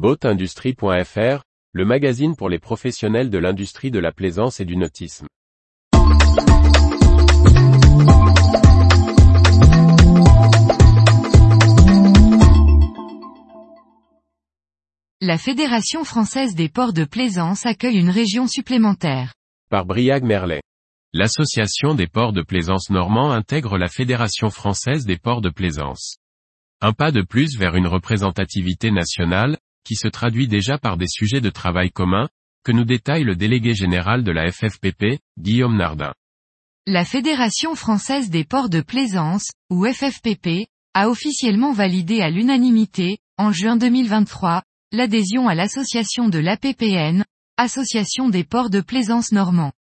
Boatindustrie.fr, le magazine pour les professionnels de l'industrie de la plaisance et du nautisme. La Fédération française des ports de plaisance accueille une région supplémentaire. Par Briag Merlet. L'association des ports de plaisance normands intègre la Fédération française des ports de plaisance. Un pas de plus vers une représentativité nationale, qui se traduit déjà par des sujets de travail communs, que nous détaille le délégué général de la FFPP, Guillaume Nardin. La Fédération française des ports de plaisance, ou FFPP, a officiellement validé à l'unanimité, en juin 2023, l'adhésion à l'association de l'APPN, Association des ports de plaisance normands.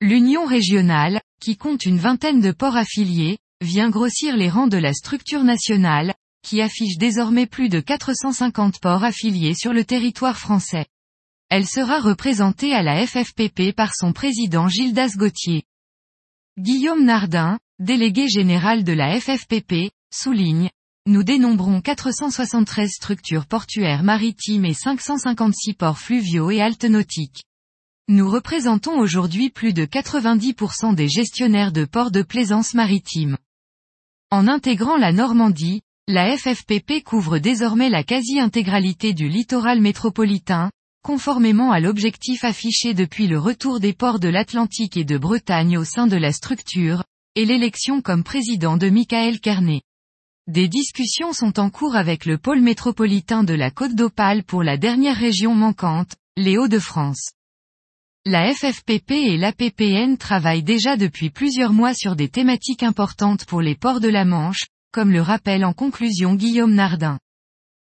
L'Union régionale, qui compte une vingtaine de ports affiliés, vient grossir les rangs de la structure nationale, qui affiche désormais plus de 450 ports affiliés sur le territoire français. Elle sera représentée à la FFPP par son président Gildas Gauthier. Guillaume Nardin, délégué général de la FFPP, souligne, nous dénombrons 473 structures portuaires maritimes et 556 ports fluviaux et haltes nautiques. Nous représentons aujourd'hui plus de 90% des gestionnaires de ports de plaisance maritime. En intégrant la Normandie, la FFPP couvre désormais la quasi-intégralité du littoral métropolitain, conformément à l'objectif affiché depuis le retour des ports de l'Atlantique et de Bretagne au sein de la structure, et l'élection comme président de Michael Carnet. Des discussions sont en cours avec le pôle métropolitain de la Côte d'Opale pour la dernière région manquante, les Hauts-de-France. La FFPP et l'APPN travaillent déjà depuis plusieurs mois sur des thématiques importantes pour les ports de la Manche, comme le rappelle en conclusion Guillaume Nardin.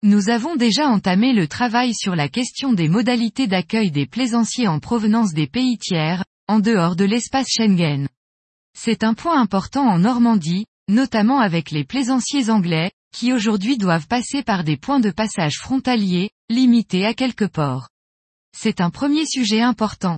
Nous avons déjà entamé le travail sur la question des modalités d'accueil des plaisanciers en provenance des pays tiers, en dehors de l'espace Schengen. C'est un point important en Normandie, notamment avec les plaisanciers anglais, qui aujourd'hui doivent passer par des points de passage frontaliers, limités à quelques ports. C'est un premier sujet important.